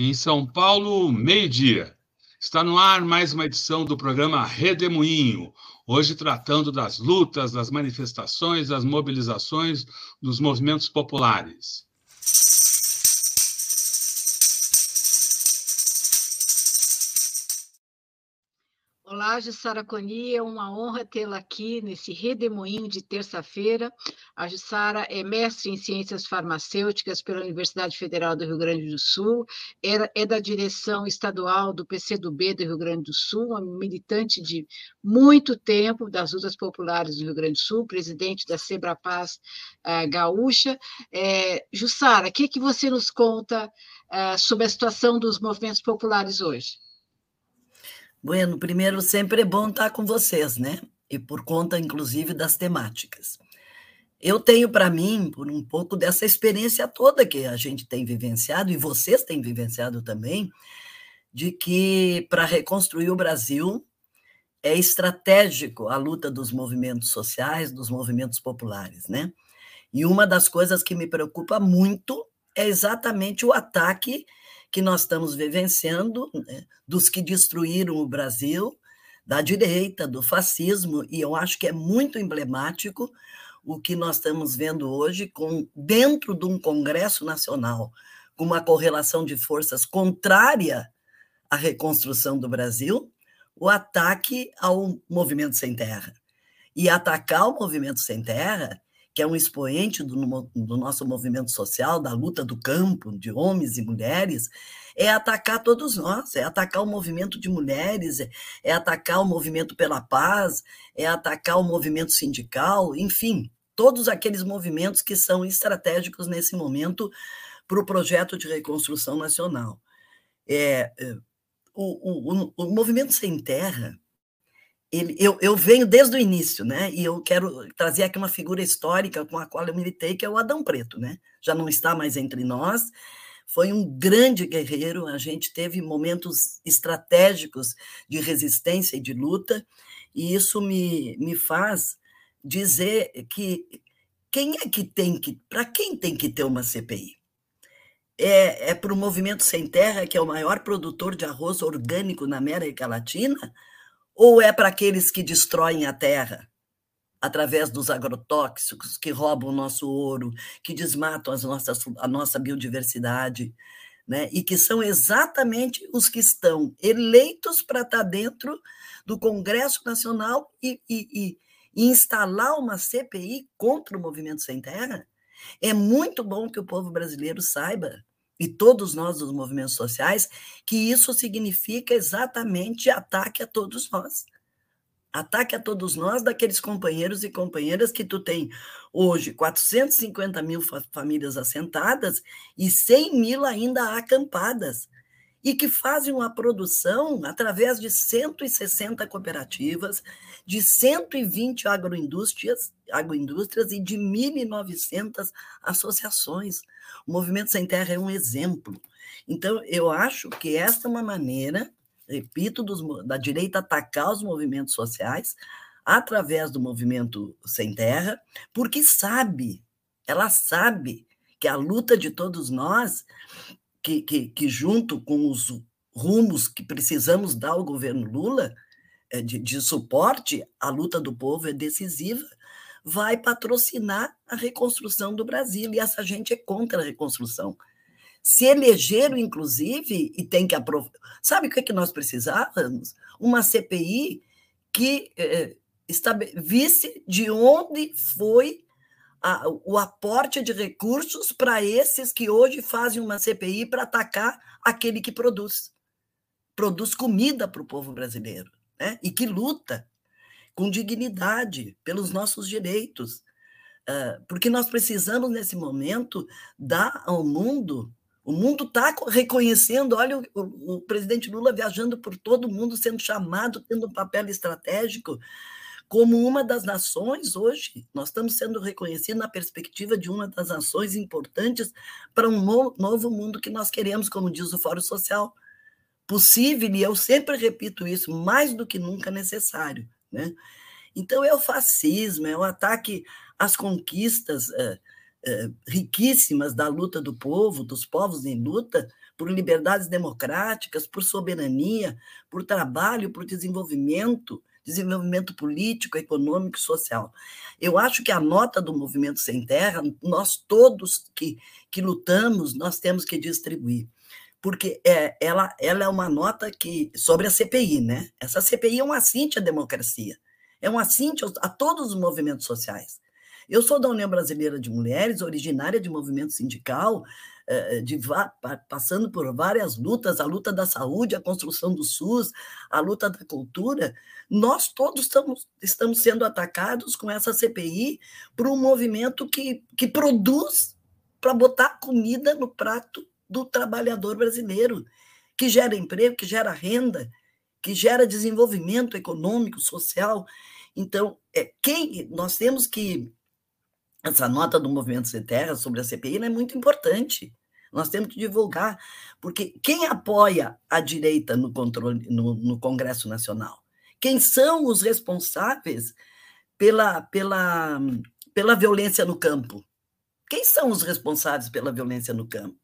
Em São Paulo, meio-dia. Está no ar mais uma edição do programa Redemoinho, hoje tratando das lutas, das manifestações, das mobilizações dos movimentos populares. Olá, Jussara Coni, é uma honra tê-la aqui nesse redemoinho de terça-feira. A Jussara é mestre em Ciências Farmacêuticas pela Universidade Federal do Rio Grande do Sul, é da direção estadual do PCdoB do Rio Grande do Sul, uma militante de muito tempo das lutas populares do Rio Grande do Sul, presidente da Sebrapaz uh, Gaúcha. É, Jussara, o que, que você nos conta uh, sobre a situação dos movimentos populares hoje? Bueno, primeiro, sempre é bom estar com vocês, né? E por conta, inclusive, das temáticas. Eu tenho para mim, por um pouco dessa experiência toda que a gente tem vivenciado, e vocês têm vivenciado também, de que para reconstruir o Brasil é estratégico a luta dos movimentos sociais, dos movimentos populares, né? E uma das coisas que me preocupa muito é exatamente o ataque que nós estamos vivenciando, né, dos que destruíram o Brasil, da direita, do fascismo, e eu acho que é muito emblemático o que nós estamos vendo hoje com dentro de um Congresso Nacional, com uma correlação de forças contrária à reconstrução do Brasil, o ataque ao movimento sem terra. E atacar o movimento sem terra que é um expoente do, do, nosso movimento social, da luta do campo, de homens e mulheres, é atacar todos nós, é atacar o movimento de mulheres, é, é atacar o movimento pela paz, é atacar o movimento sindical, enfim, todos aqueles movimentos que são estratégicos nesse momento para o projeto de reconstrução nacional. É, é o, o, o movimento sem terra ele, eu, eu venho desde o início, né? E eu quero trazer aqui uma figura histórica com a qual eu militei, que é o Adão Preto, né? Já não está mais entre nós. Foi um grande guerreiro, a gente teve momentos estratégicos de resistência e de luta, e isso me, me faz dizer que quem é que tem que, para quem tem que ter uma CPI? É, é para o Movimento Sem Terra, que é o maior produtor de arroz orgânico na América Latina? Ou é para aqueles que destroem a terra através dos agrotóxicos, que roubam o nosso ouro, que desmatam as nossas, a nossa biodiversidade, né? e que são exatamente os que estão eleitos para estar dentro do Congresso Nacional e, e, e instalar uma CPI contra o movimento sem terra? É muito bom que o povo brasileiro saiba e todos nós dos movimentos sociais, que isso significa exatamente ataque a todos nós. Ataque a todos nós, daqueles companheiros e companheiras que tu tem hoje 450 mil famílias assentadas e 100 mil ainda acampadas, e que fazem uma produção através de 160 cooperativas, de 120 agroindústrias, agroindústrias e de 1.900 associações. O Movimento Sem Terra é um exemplo. Então, eu acho que esta é uma maneira, repito, dos, da direita atacar os movimentos sociais através do movimento Sem Terra, porque sabe, ela sabe que a luta de todos nós, que, que, que junto com os rumos que precisamos dar ao governo Lula, é, de, de suporte à luta do povo, é decisiva vai patrocinar a reconstrução do Brasil, e essa gente é contra a reconstrução. Se elegeram, inclusive, e tem que aprovar. Sabe o que, é que nós precisávamos? Uma CPI que eh, visse de onde foi a, o aporte de recursos para esses que hoje fazem uma CPI para atacar aquele que produz. Produz comida para o povo brasileiro, né? e que luta com dignidade pelos nossos direitos, ah, porque nós precisamos, nesse momento, dar ao mundo. O mundo está reconhecendo, olha, o, o, presidente Lula viajando por todo o mundo, sendo chamado, tendo um papel estratégico, como uma das nações hoje. Nós estamos sendo reconhecidos na perspectiva de uma das nações importantes para um novo mundo que nós queremos, como diz o Fórum Social. Possível, e eu sempre repito isso, mais do que nunca necessário. Né? Então, é o fascismo, é o ataque às conquistas é, eh, riquíssimas da luta do povo, dos povos em luta, por liberdades democráticas, por soberania, por trabalho, por desenvolvimento, desenvolvimento político, econômico e social. Eu acho que a nota do Movimento Sem Terra, nós todos que, que lutamos, nós temos que distribuir. Porque é, ela, ela é uma nota que sobre a CPI, né? Essa CPI é um assinte à democracia, é um assinte a todos os movimentos sociais. Eu sou da União Brasileira de Mulheres, originária de movimento sindical, eh, de, passando por várias lutas, a luta da saúde, a construção do SUS, a luta da cultura, nós todos estamos, estamos sendo atacados com essa CPI por um movimento que, que produz para botar comida no prato do trabalhador brasileiro, que gera emprego, que gera renda, que gera desenvolvimento econômico, social. Então, é, quem nós temos que essa nota do Movimento Sem Terra sobre a CPI é muito importante. Nós temos que divulgar, porque quem apoia a direita no, controle, no, no Congresso Nacional? Quem são os responsáveis pela, pela, pela violência no campo? Quem são os responsáveis pela violência no campo?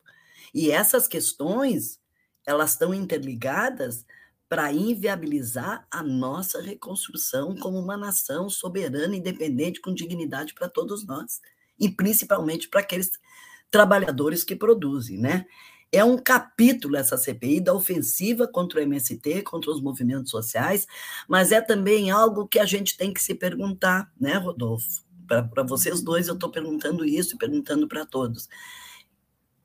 E essas questões, elas estão interligadas para inviabilizar a nossa reconstrução como uma nação soberana, independente, com dignidade para todos nós, e principalmente para aqueles trabalhadores que produzem, né? É um capítulo essa CPI da ofensiva contra o MST, contra os movimentos sociais, mas é também algo que a gente tem que se perguntar, né, Rodolfo? Para vocês dois, eu estou perguntando isso e perguntando para todos.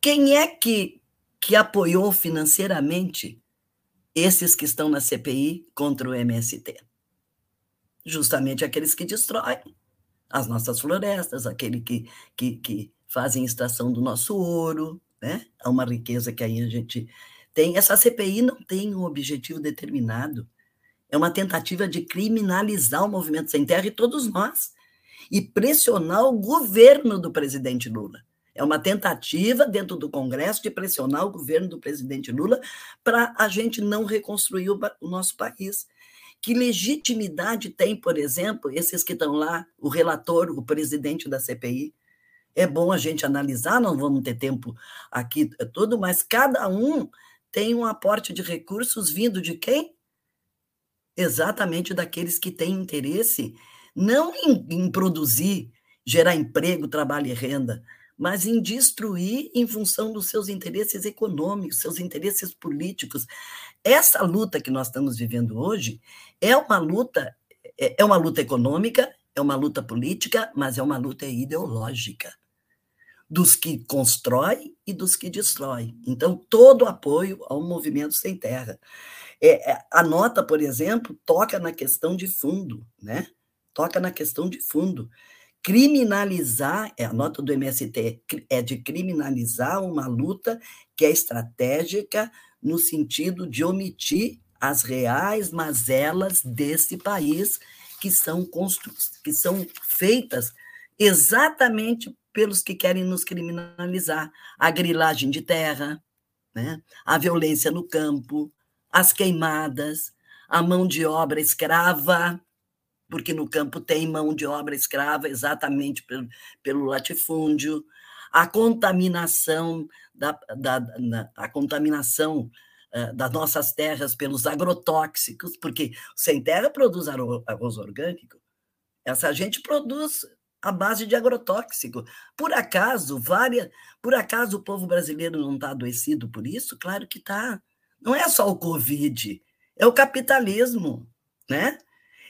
Quem é que, que apoiou financeiramente esses que estão na CPI contra o MST? Justamente aqueles que destroem as nossas florestas, aquele que, que, que fazem extração do nosso ouro, né? Há uma riqueza que aí a gente tem. Essa CPI não tem um objetivo determinado. É uma tentativa de criminalizar o movimento sem terra e todos nós e pressionar o governo do presidente Lula. É uma tentativa dentro do Congresso de pressionar o governo do presidente Lula para a gente não reconstruir o, nosso país. Que legitimidade tem, por exemplo, esses que estão lá, o relator, o presidente da CPI? É bom a gente analisar, não vamos ter tempo aqui é todo, mas cada um tem um aporte de recursos vindo de quem? Exatamente daqueles que têm interesse não em, em produzir, gerar emprego, trabalho e renda, mas em destruir em função dos seus interesses econômicos, seus interesses políticos. Essa luta que nós estamos vivendo hoje é uma luta é, é uma luta econômica, é uma luta política, mas é uma luta ideológica dos que constrói e dos que destrói. Então, todo apoio ao movimento sem terra. É, é, a nota, por exemplo, toca na questão de fundo, né? Toca na questão de fundo criminalizar, é a nota do MST é de criminalizar uma luta que é estratégica no sentido de omitir as reais mazelas desse país que são constru... que são feitas exatamente pelos que querem nos criminalizar, a grilagem de terra, né? a violência no campo, as queimadas, a mão de obra escrava, porque no campo tem mão de obra escrava exatamente pelo, pelo latifúndio, a contaminação da, da, da a contaminação uh, das nossas terras pelos agrotóxicos, porque sem terra produz arroz orgânico, essa gente produz a base de agrotóxico. Por acaso, várias, por acaso o povo brasileiro não está adoecido por isso? Claro que está. Não é só o Covid, é o capitalismo, né?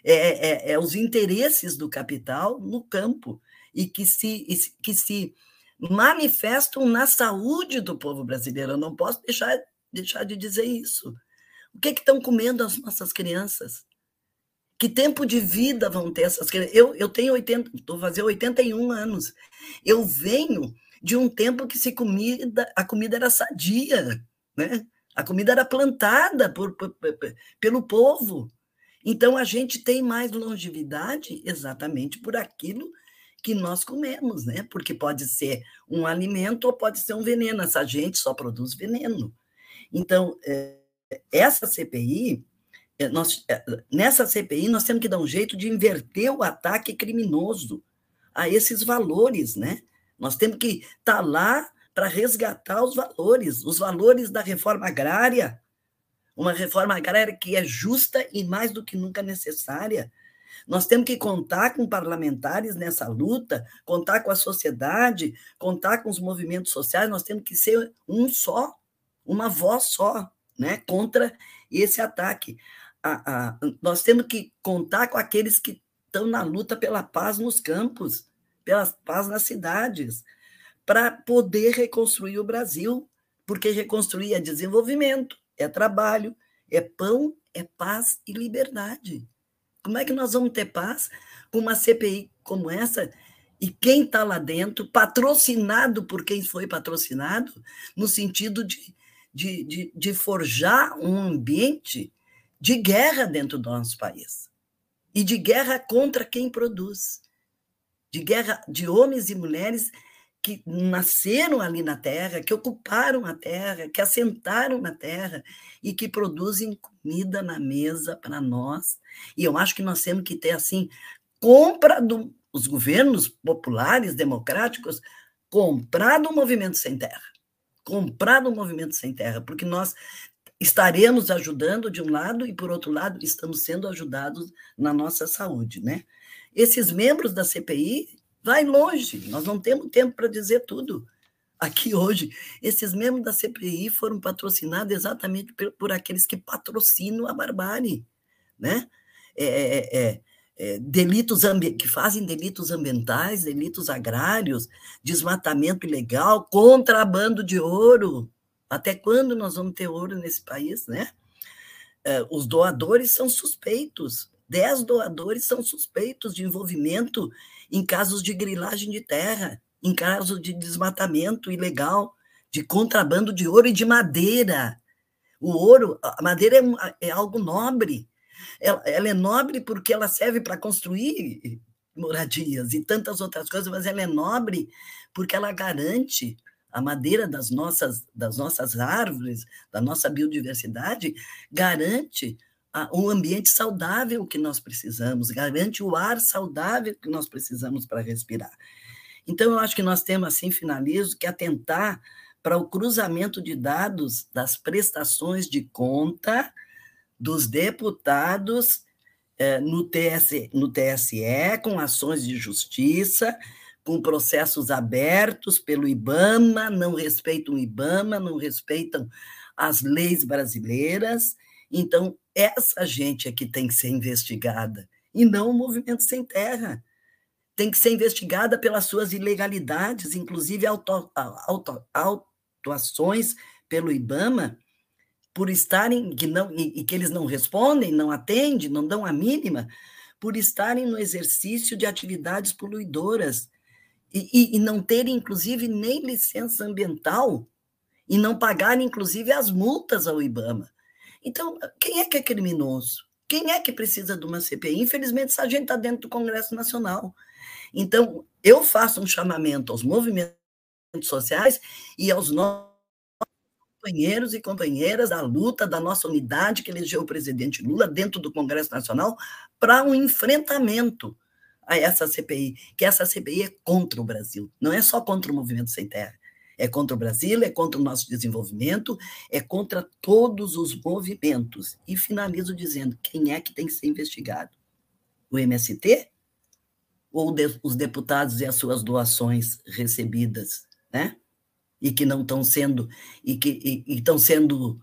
É, é, é, os interesses do capital no campo e que se, que se manifestam na saúde do povo brasileiro. Eu não posso deixar, deixar de dizer isso. O que, é que estão comendo as nossas crianças? Que tempo de vida vão ter essas crianças? Eu, eu tenho 80, estou fazendo 81 anos. Eu venho de um tempo que se comida, a comida era sadia, né? A comida era plantada por, por, por, pelo povo. Então, a gente tem mais longevidade exatamente por aquilo que nós comemos, né? Porque pode ser um alimento ou pode ser um veneno. Essa gente só produz veneno. Então, é, essa CPI, é, nós, é, nessa CPI, nós temos que dar um jeito de inverter o ataque criminoso a esses valores, né? Nós temos que estar tá lá para resgatar os valores, os valores da reforma agrária, uma reforma agrária que é justa e mais do que nunca necessária. Nós temos que contar com parlamentares nessa luta, contar com a sociedade, contar com os movimentos sociais, nós temos que ser um só, uma voz só, né, contra esse ataque. A, a, nós temos que contar com aqueles que estão na luta pela paz nos campos, pela paz nas cidades, para poder reconstruir o Brasil, porque reconstruir é desenvolvimento, é trabalho, é pão, é paz e liberdade. Como é que nós vamos ter paz com uma CPI como essa? E quem está lá dentro, patrocinado por quem foi patrocinado, no sentido de, de, de, de forjar um ambiente de guerra dentro do nosso país. E de guerra contra quem produz. De guerra de homens e mulheres que nasceram ali na terra, que ocuparam a terra, que assentaram na terra e que produzem comida na mesa para nós. E eu acho que nós temos que ter assim compra dos governos populares democráticos comprar do movimento sem terra, comprar do movimento sem terra, porque nós estaremos ajudando de um lado e por outro lado estamos sendo ajudados na nossa saúde, né? Esses membros da CPI vai longe, nós não temos tempo para dizer tudo. Aqui hoje, esses membros da CPI foram patrocinados exatamente por, por aqueles que patrocinam a barbárie, né? É, é, é, é delitos que fazem delitos ambientais, delitos agrários, desmatamento ilegal, contrabando de ouro. Até quando nós vamos ter ouro nesse país, né? É, os doadores são suspeitos. Dez doadores são suspeitos de envolvimento em casos de grilagem de terra, em casos de desmatamento ilegal, de contrabando de ouro e de madeira. O ouro, a madeira é, é algo nobre. Ela, ela, é nobre porque ela serve para construir moradias e tantas outras coisas, mas ela é nobre porque ela garante a madeira das nossas, das nossas árvores, da nossa biodiversidade, garante o ambiente saudável que nós precisamos, garante o ar saudável que nós precisamos para respirar. Então, eu acho que nós temos, assim, finalizo, que atentar para o cruzamento de dados das prestações de conta dos deputados eh, no, TSE, no TSE, com ações de justiça, com processos abertos pelo IBAMA, não respeitam o IBAMA, não respeitam as leis brasileiras. Então, essa gente é que tem que ser investigada, e não o movimento sem terra. Tem que ser investigada pelas suas ilegalidades, inclusive auto, auto, autuações pelo IBAMA, por estarem, que não, e, e que eles não respondem, não atendem, não dão a mínima, por estarem no exercício de atividades poluidoras e, e, e, não terem, inclusive, nem licença ambiental e não pagarem, inclusive, as multas ao IBAMA. Então, quem é que é criminoso? Quem é que precisa de uma CPI? Infelizmente, essa gente está dentro do Congresso Nacional. Então, eu faço um chamamento aos movimentos sociais e aos nossos companheiros e companheiras da luta da nossa unidade que elegeu o presidente Lula dentro do Congresso Nacional para um enfrentamento a essa CPI, que essa CPI é contra o Brasil, não é só contra o movimento sem terra, é contra o Brasil, é contra o nosso desenvolvimento, é contra todos os movimentos. E finalizo dizendo: quem é que tem que ser investigado? O MST? Ou os deputados e as suas doações recebidas, né? E que não estão sendo, e que estão sendo.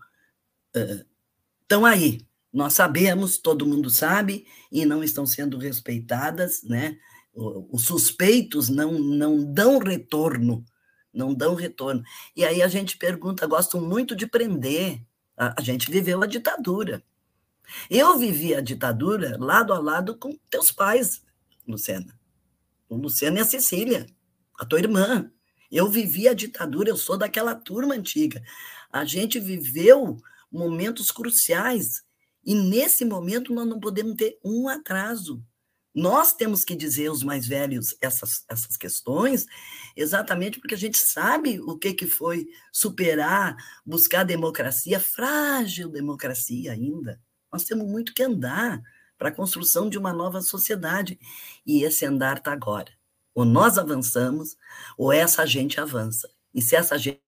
Estão uh, aí. Nós sabemos, todo mundo sabe, e não estão sendo respeitadas, né? Os suspeitos não, não dão retorno não dão retorno. E aí a gente pergunta, gostam muito de prender. A, gente viveu a ditadura. Eu vivi a ditadura lado a lado com teus pais, Luciana. O Luciano e a Cecília, a tua irmã. Eu vivi a ditadura, eu sou daquela turma antiga. A gente viveu momentos cruciais. E nesse momento nós não podemos ter um atraso. Nós temos que dizer aos mais velhos essas, essas questões, exatamente porque a gente sabe o que, que foi superar, buscar democracia, frágil democracia ainda. Nós temos muito que andar para a construção de uma nova sociedade. E esse andar está agora. Ou nós avançamos, ou essa gente avança. E se essa gente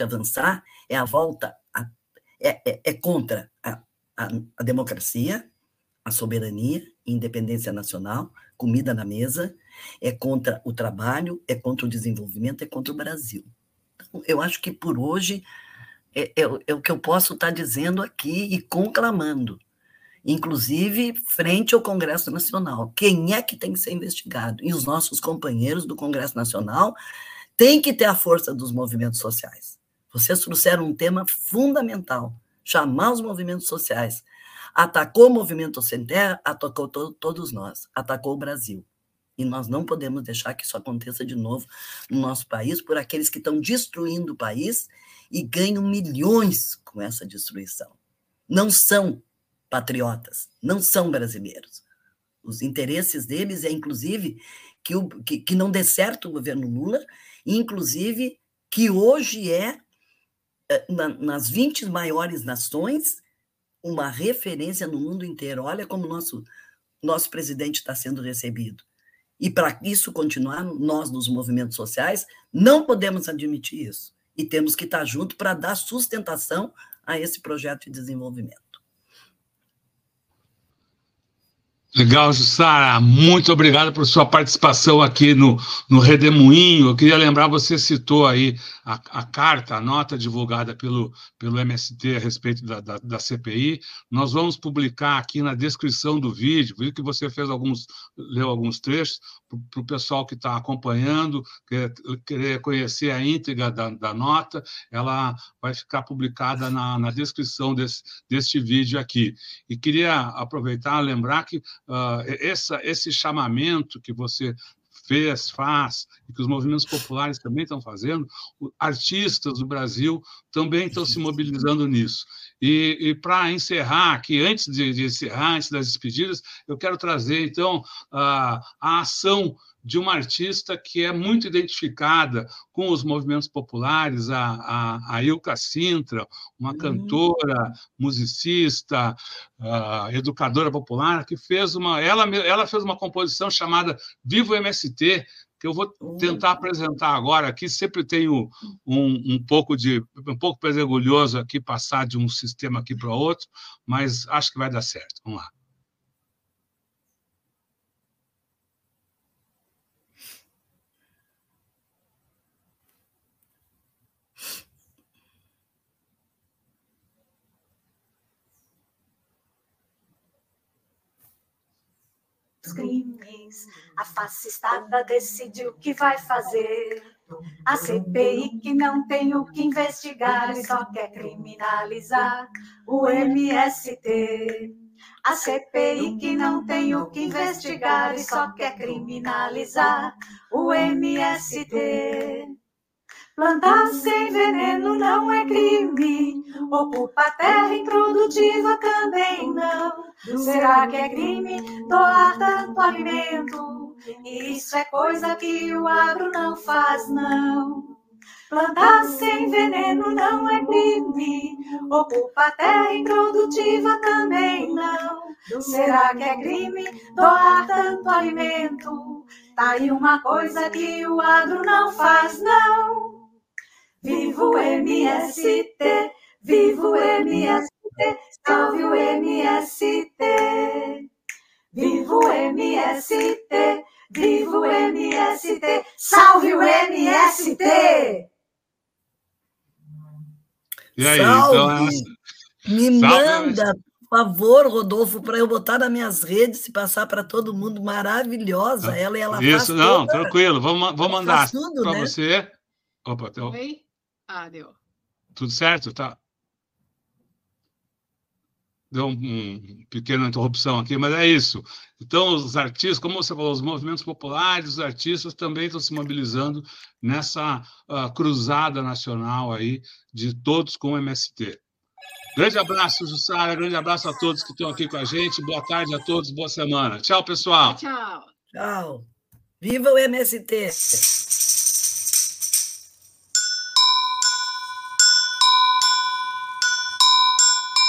avançar, é a volta, a, é, é, é, contra a, a, a democracia, a soberania, independência nacional, comida na mesa, é contra o trabalho, é contra o desenvolvimento, é contra o Brasil. Então, eu acho que por hoje é, é, é o que eu posso estar dizendo aqui e conclamando, inclusive frente ao Congresso Nacional. Quem é que tem que ser investigado? E os nossos companheiros do Congresso Nacional têm que ter a força dos movimentos sociais. Vocês trouxeram um tema fundamental: chamar os movimentos sociais. Atacou o movimento sem terra, atacou to todos nós, atacou o Brasil. E nós não podemos deixar que isso aconteça de novo no nosso país por aqueles que estão destruindo o país e ganham milhões com essa destruição. Não são patriotas, não são brasileiros. Os interesses deles é, inclusive, que, o, que, que não dê certo o governo Lula, inclusive que hoje é, é, na, nas 20 maiores nações, uma referência no mundo inteiro. Olha como nosso nosso presidente está sendo recebido. E para isso continuar, nós, nos movimentos sociais, não podemos admitir isso. E temos que estar junto para dar sustentação a esse projeto de desenvolvimento. Legal, Jussara. Muito obrigado por sua participação aqui no, no Redemoinho. Eu queria lembrar, você citou aí a, a, carta, a nota divulgada pelo, pelo MST a respeito da, da, da CPI. Nós vamos publicar aqui na descrição do vídeo, viu que você fez alguns, leu alguns trechos, para o pessoal que está acompanhando, quer, querer conhecer a íntegra da, da nota, ela vai ficar publicada na, na descrição desse, deste vídeo aqui. E queria aproveitar lembrar que uh, essa, esse chamamento que você fez, faz, e que os movimentos populares também estão fazendo, artistas do Brasil também estão se mobilizando nisso. E, e para encerrar aqui, antes de, de, encerrar, antes das despedidas, eu quero trazer, então, a, a ação de uma artista que é muito identificada com os movimentos populares, a, a, a Ilka Sintra, uma uhum. cantora, musicista, uh, educadora popular, que fez uma. Ela, ela fez uma composição chamada Vivo MST, que eu vou tentar apresentar agora aqui. Sempre tenho um, um pouco de um pouco pedregulhoso aqui passar de um sistema aqui para outro, mas acho que vai dar certo. Vamos lá. Crimes. A fascistada decidiu que vai fazer. A CPI que não tem o que investigar e só quer criminalizar o MST. A CPI que não tem o que investigar e só quer criminalizar o MST. Plantar sem veneno não é crime, ocupar terra improdutiva também não. Será que é crime doar tanto alimento? Isso é coisa que o agro não faz, não. Plantar sem veneno não é crime, ocupar terra improdutiva também não. Será que é crime doar tanto alimento? Tá aí uma coisa que o agro não faz, não. Viva o MST, viva o MST, salve o MST. Viva o MST, viva o MST, salve o MST. E aí, salve. então é Me manda, por favor, Rodolfo, para eu botar nas minhas redes e passar para todo mundo. Maravilhosa. Ah, ela e ela Isso, não, toda... tranquilo. Vamos, vou mandar para né? você. Opa, então... Oi? Ah, deu. Tudo certo? Tá. Deu uma um pequena interrupção aqui, mas é isso. Então, os artistas, como você falou, os movimentos populares, os artistas também estão se mobilizando nessa uh, cruzada nacional aí de todos com o MST. Grande abraço, Jussara, grande abraço a todos que estão aqui com a gente. Boa tarde a todos, boa semana. Tchau, pessoal. Tchau. Tchau. Viva o MST!